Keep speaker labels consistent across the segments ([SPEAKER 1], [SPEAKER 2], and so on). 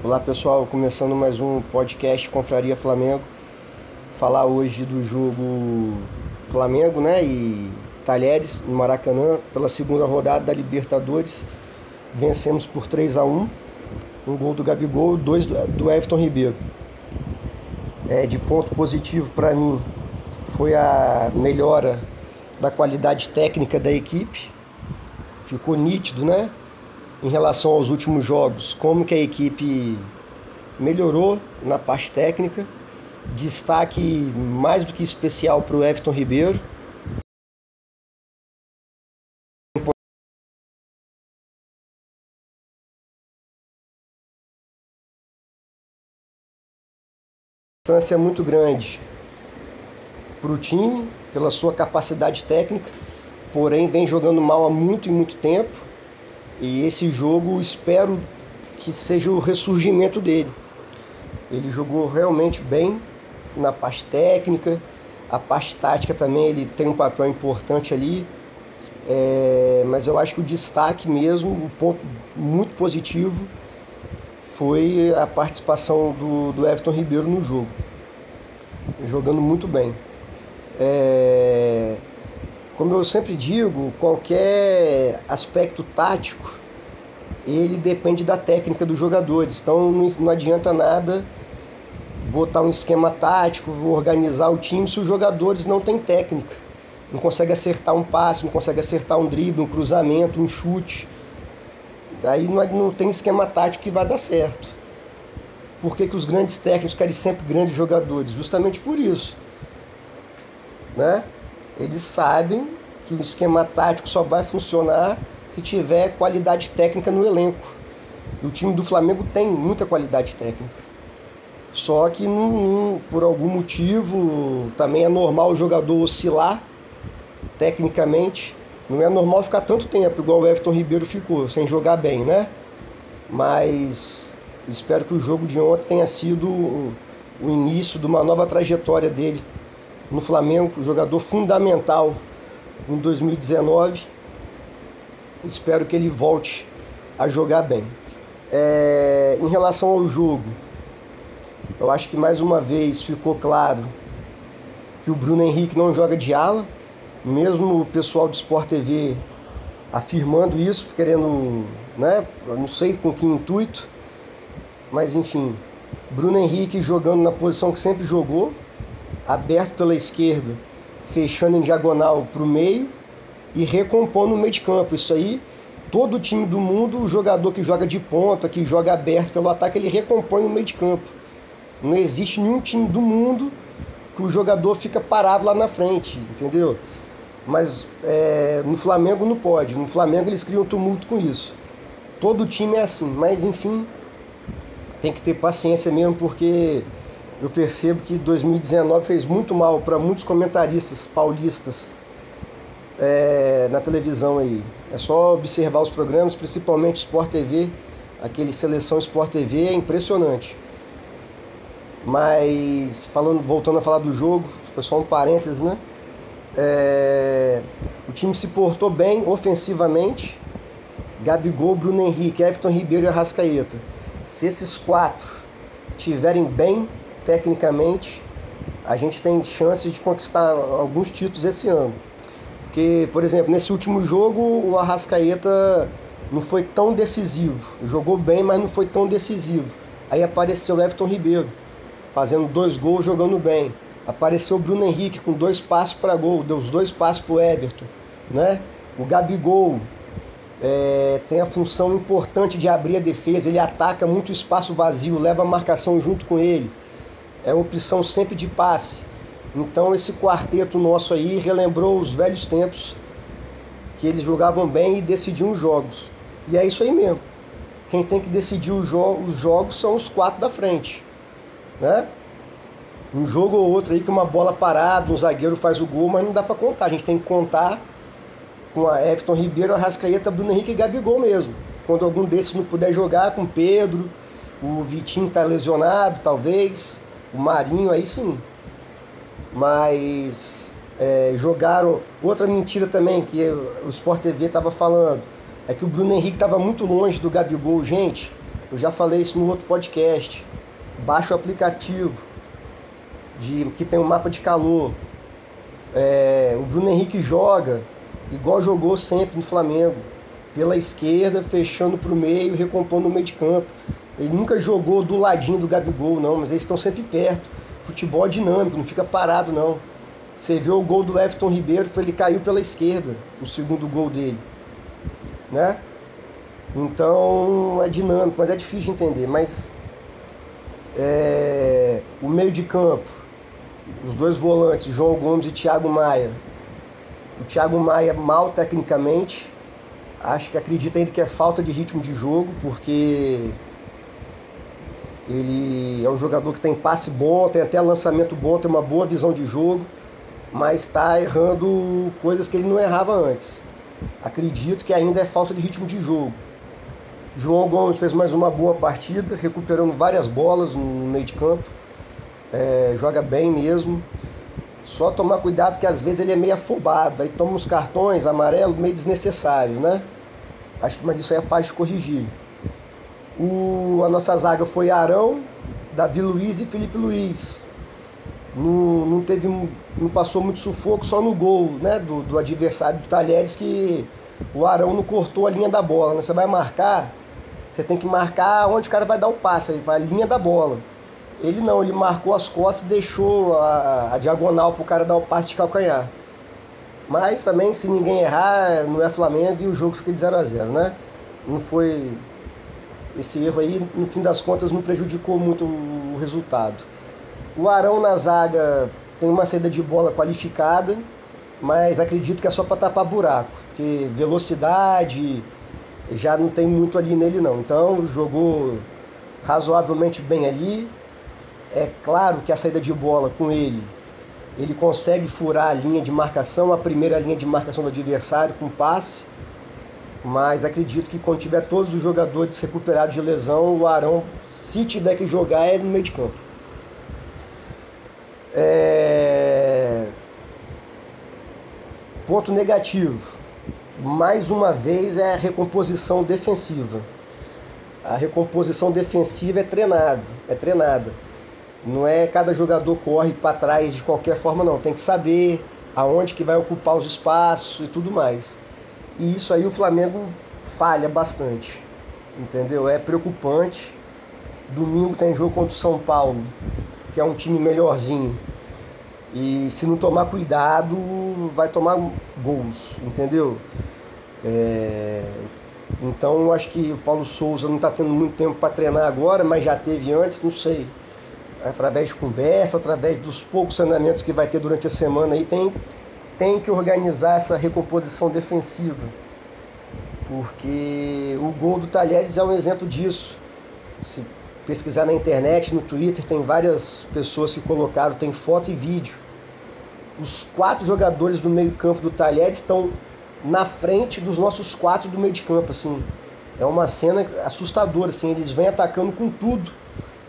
[SPEAKER 1] Olá pessoal, começando mais um podcast Confraria Flamengo. Falar hoje do jogo Flamengo né, e Talheres no Maracanã pela segunda rodada da Libertadores. Vencemos por 3 a 1 um gol do Gabigol dois do Everton Ribeiro. É, de ponto positivo para mim foi a melhora da qualidade técnica da equipe. Ficou nítido, né? Em relação aos últimos jogos, como que a equipe melhorou na parte técnica. Destaque mais do que especial para o Everton Ribeiro. Importância muito grande para o time, pela sua capacidade técnica, porém vem jogando mal há muito e muito tempo e esse jogo espero que seja o ressurgimento dele. Ele jogou realmente bem na parte técnica, a parte tática também ele tem um papel importante ali. É, mas eu acho que o destaque mesmo, um ponto muito positivo, foi a participação do, do Everton Ribeiro no jogo. Jogando muito bem. É, como eu sempre digo, qualquer aspecto tático ele depende da técnica dos jogadores. Então não adianta nada botar um esquema tático, organizar o time se os jogadores não têm técnica. Não consegue acertar um passe, não consegue acertar um drible, um cruzamento, um chute. Daí não, não tem esquema tático que vai dar certo. Por que, que os grandes técnicos querem sempre grandes jogadores? Justamente por isso. Né? Eles sabem que o esquema tático só vai funcionar se tiver qualidade técnica no elenco. E o time do Flamengo tem muita qualidade técnica. Só que por algum motivo também é normal o jogador oscilar tecnicamente. Não é normal ficar tanto tempo, igual o Everton Ribeiro ficou, sem jogar bem, né? Mas espero que o jogo de ontem tenha sido o início de uma nova trajetória dele no Flamengo, jogador fundamental em 2019. Espero que ele volte a jogar bem. É, em relação ao jogo, eu acho que mais uma vez ficou claro que o Bruno Henrique não joga de ala, mesmo o pessoal do Sport TV afirmando isso, querendo, né, não sei com que intuito, mas enfim, Bruno Henrique jogando na posição que sempre jogou, aberto pela esquerda, fechando em diagonal para o meio e recompondo no meio de campo. Isso aí, todo time do mundo, o jogador que joga de ponta, que joga aberto pelo ataque, ele recompõe no meio de campo. Não existe nenhum time do mundo que o jogador fica parado lá na frente, entendeu? Mas é, no Flamengo não pode. No Flamengo eles criam tumulto com isso. Todo time é assim, mas enfim, tem que ter paciência mesmo, porque eu percebo que 2019 fez muito mal para muitos comentaristas paulistas é, na televisão aí. É só observar os programas, principalmente Sport TV, aquele Seleção Sport TV é impressionante. Mas falando, voltando a falar do jogo, foi só um parênteses, né? É, o time se portou bem ofensivamente. Gabigol, Bruno Henrique, Everton Ribeiro e Arrascaeta. Se esses quatro tiverem bem tecnicamente, a gente tem chance de conquistar alguns títulos esse ano. Porque, por exemplo, nesse último jogo o Arrascaeta não foi tão decisivo. Jogou bem, mas não foi tão decisivo. Aí apareceu o Everton Ribeiro, fazendo dois gols, jogando bem. Apareceu o Bruno Henrique com dois passos para gol, deu os dois passos para o Everton. Né? O Gabigol é, tem a função importante de abrir a defesa, ele ataca muito espaço vazio, leva a marcação junto com ele é opção sempre de passe. Então esse quarteto nosso aí relembrou os velhos tempos que eles jogavam bem e decidiam os jogos. E é isso aí mesmo. Quem tem que decidir os, jo os jogos são os quatro da frente. Né? Um jogo ou outro aí que uma bola parada, um zagueiro faz o gol, mas não dá para contar. A gente tem que contar com a Everton Ribeiro, a Rascaeta, Bruno Henrique e Gabigol mesmo. Quando algum desses não puder jogar, com Pedro, o Vitinho está lesionado, talvez. O Marinho aí sim. Mas é, jogaram. Outra mentira também que o Sport TV estava falando é que o Bruno Henrique estava muito longe do Gabigol. Gente, Eu já falei isso no outro podcast. Baixa o aplicativo de que tem um mapa de calor. É, o Bruno Henrique joga igual jogou sempre no Flamengo, pela esquerda, fechando para o meio, recompondo no meio de campo. Ele nunca jogou do ladinho do Gabigol, não, mas eles estão sempre perto. Futebol é dinâmico, não fica parado, não. Você viu o gol do Everton Ribeiro, ele caiu pela esquerda, o segundo gol dele. Né? Então é dinâmico, mas é difícil de entender. Mas é, o meio de campo, os dois volantes, João Gomes e Thiago Maia. O Thiago Maia mal tecnicamente. Acho que acredita ainda que é falta de ritmo de jogo, porque ele é um jogador que tem passe bom, tem até lançamento bom, tem uma boa visão de jogo, mas está errando coisas que ele não errava antes. Acredito que ainda é falta de ritmo de jogo. João Gomes fez mais uma boa partida, recuperando várias bolas no meio de campo. É, joga bem mesmo. Só tomar cuidado que às vezes ele é meio afobado, aí toma uns cartões amarelo meio desnecessário, né? Acho que mas isso aí é fácil de corrigir. O, a nossa zaga foi Arão, Davi Luiz e Felipe Luiz. Não, não, teve, não passou muito sufoco só no gol né, do, do adversário do Talheres que o Arão não cortou a linha da bola. Né? Você vai marcar, você tem que marcar onde o cara vai dar o passe, aí a linha da bola. Ele não, ele marcou as costas e deixou a, a diagonal para o cara dar o passe de calcanhar. Mas também, se ninguém errar, não é Flamengo e o jogo fica de 0 a 0 né? Não foi esse erro aí, no fim das contas, não prejudicou muito o resultado. O Arão na zaga tem uma saída de bola qualificada, mas acredito que é só para tapar buraco, porque velocidade já não tem muito ali nele não. Então jogou razoavelmente bem ali. É claro que a saída de bola com ele, ele consegue furar a linha de marcação, a primeira linha de marcação do adversário com passe mas acredito que quando tiver todos os jogadores recuperados de lesão, o Arão, se tiver que jogar, é no meio de campo. É... Ponto negativo. Mais uma vez é a recomposição defensiva. A recomposição defensiva é treinada, é treinada. Não é cada jogador corre para trás de qualquer forma não, tem que saber aonde que vai ocupar os espaços e tudo mais. E isso aí o Flamengo falha bastante. Entendeu? É preocupante. Domingo tem jogo contra o São Paulo, que é um time melhorzinho. E se não tomar cuidado, vai tomar gols, entendeu? É... Então eu acho que o Paulo Souza não está tendo muito tempo para treinar agora, mas já teve antes, não sei. Através de conversa, através dos poucos treinamentos que vai ter durante a semana aí, tem tem que organizar essa recomposição defensiva. Porque o gol do Talheres é um exemplo disso. Se pesquisar na internet, no Twitter, tem várias pessoas que colocaram, tem foto e vídeo. Os quatro jogadores do meio-campo do Talheres estão na frente dos nossos quatro do meio de campo, assim. É uma cena assustadora, assim, eles vêm atacando com tudo.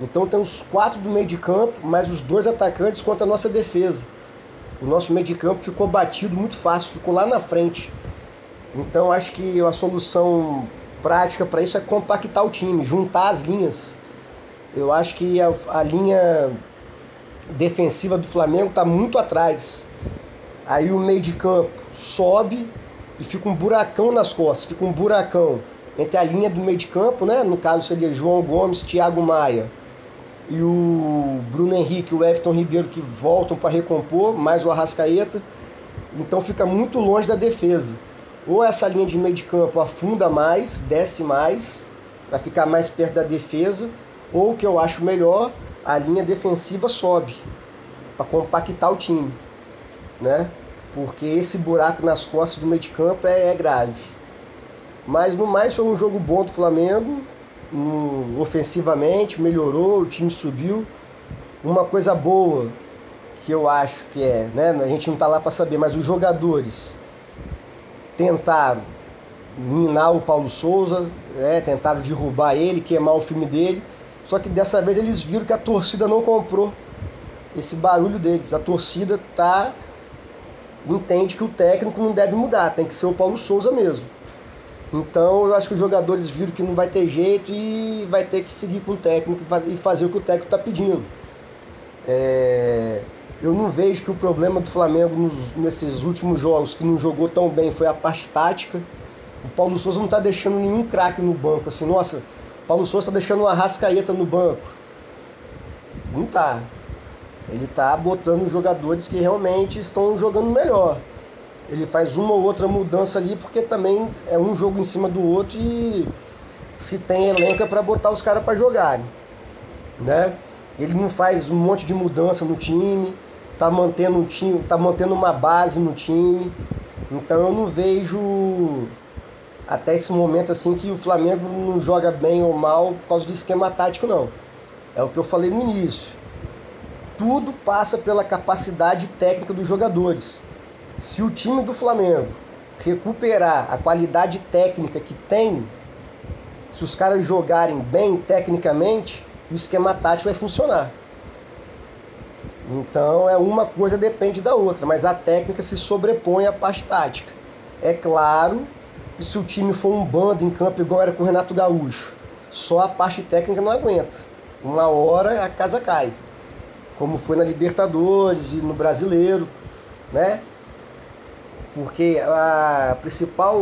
[SPEAKER 1] Então tem os quatro do meio de campo, mais os dois atacantes contra a nossa defesa o nosso meio de campo ficou batido muito fácil, ficou lá na frente. Então acho que a solução prática para isso é compactar o time, juntar as linhas. Eu acho que a, a linha defensiva do Flamengo está muito atrás. Aí o meio de campo sobe e fica um buracão nas costas, fica um buracão entre a linha do meio de campo, né? No caso seria João Gomes, Thiago Maia e o Bruno Henrique e o Everton Ribeiro que voltam para recompor, mais o Arrascaeta. Então fica muito longe da defesa. Ou essa linha de meio de campo afunda mais, desce mais, para ficar mais perto da defesa, ou o que eu acho melhor, a linha defensiva sobe, para compactar o time. Né? Porque esse buraco nas costas do meio de campo é, é grave. Mas no mais foi um jogo bom do Flamengo, ofensivamente, melhorou, o time subiu. Uma coisa boa que eu acho que é, né? A gente não está lá para saber, mas os jogadores tentaram minar o Paulo Souza, né? tentaram derrubar ele, queimar o filme dele. Só que dessa vez eles viram que a torcida não comprou esse barulho deles. A torcida tá entende que o técnico não deve mudar, tem que ser o Paulo Souza mesmo. Então eu acho que os jogadores viram que não vai ter jeito e vai ter que seguir com o técnico e fazer o que o técnico está pedindo. É... Eu não vejo que o problema do Flamengo nos, nesses últimos jogos, que não jogou tão bem, foi a parte tática. O Paulo Souza não está deixando nenhum craque no banco. Assim, nossa, o Paulo Souza está deixando uma rascaeta no banco. Não está. Ele está botando jogadores que realmente estão jogando melhor ele faz uma ou outra mudança ali, porque também é um jogo em cima do outro e se tem elenco é para botar os caras para jogarem, né? Ele não faz um monte de mudança no time, tá mantendo um time, tá mantendo uma base no time. Então eu não vejo até esse momento assim que o Flamengo não joga bem ou mal por causa do esquema tático não. É o que eu falei no início. Tudo passa pela capacidade técnica dos jogadores. Se o time do Flamengo recuperar a qualidade técnica que tem, se os caras jogarem bem tecnicamente, o esquema tático vai funcionar. Então é uma coisa depende da outra, mas a técnica se sobrepõe à parte tática. É claro que se o time for um bando em campo igual era com o Renato Gaúcho, só a parte técnica não aguenta. Uma hora a casa cai. Como foi na Libertadores e no Brasileiro, né? Porque a principal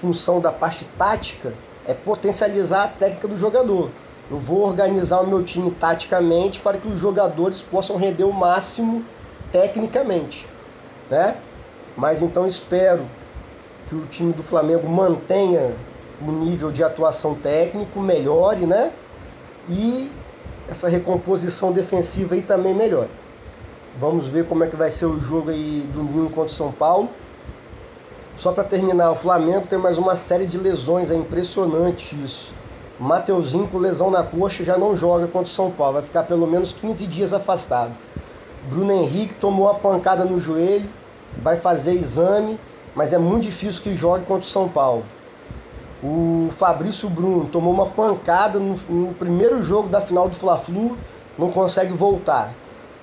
[SPEAKER 1] função da parte tática é potencializar a técnica do jogador. Eu vou organizar o meu time taticamente para que os jogadores possam render o máximo tecnicamente, né? Mas então espero que o time do Flamengo mantenha o nível de atuação técnico, melhore, né? E essa recomposição defensiva aí também melhore. Vamos ver como é que vai ser o jogo aí domingo contra o São Paulo. Só para terminar, o Flamengo tem mais uma série de lesões, é impressionante isso. Mateuzinho com lesão na coxa já não joga contra o São Paulo, vai ficar pelo menos 15 dias afastado. Bruno Henrique tomou uma pancada no joelho, vai fazer exame, mas é muito difícil que jogue contra o São Paulo. O Fabrício Bruno tomou uma pancada no, no primeiro jogo da final do Fla-Flu, não consegue voltar.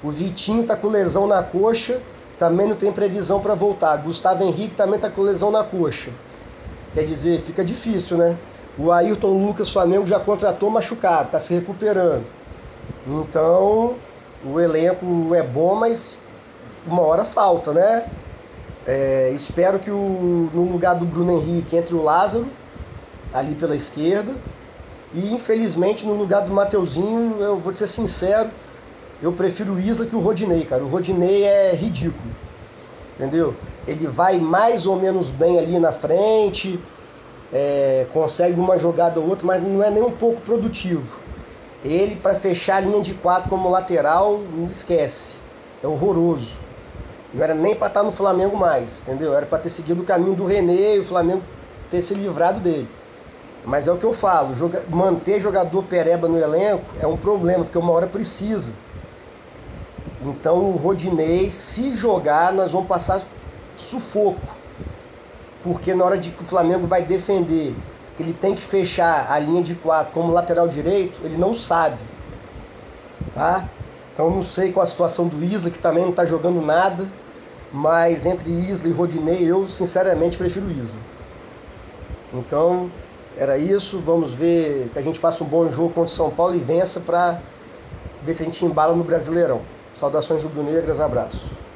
[SPEAKER 1] O Vitinho está com lesão na coxa, também não tem previsão para voltar. Gustavo Henrique também está com lesão na coxa. Quer dizer, fica difícil, né? O Ayrton Lucas Flamengo já contratou machucado, está se recuperando. Então, o elenco é bom, mas uma hora falta, né? É, espero que o, no lugar do Bruno Henrique entre o Lázaro, ali pela esquerda. E infelizmente no lugar do Mateuzinho, eu vou ser sincero, eu prefiro o Isla que o Rodinei, cara. O Rodinei é ridículo. Entendeu? Ele vai mais ou menos bem ali na frente, é, consegue uma jogada ou outra, mas não é nem um pouco produtivo. Ele, para fechar a linha de quatro como lateral, não esquece. É horroroso. Não era nem para estar tá no Flamengo mais, entendeu? Era para ter seguido o caminho do René e o Flamengo ter se livrado dele. Mas é o que eu falo, joga manter jogador pereba no elenco é um problema, porque uma hora precisa. Então o Rodinei, se jogar, nós vamos passar sufoco. Porque na hora de que o Flamengo vai defender, que ele tem que fechar a linha de quatro como lateral direito, ele não sabe. Tá? Então não sei qual a situação do Isla, que também não está jogando nada. Mas entre Isla e Rodinei, eu sinceramente prefiro Isla. Então era isso. Vamos ver que a gente faça um bom jogo contra o São Paulo e vença para ver se a gente embala no Brasileirão. Saudações rubro-negras, abraço.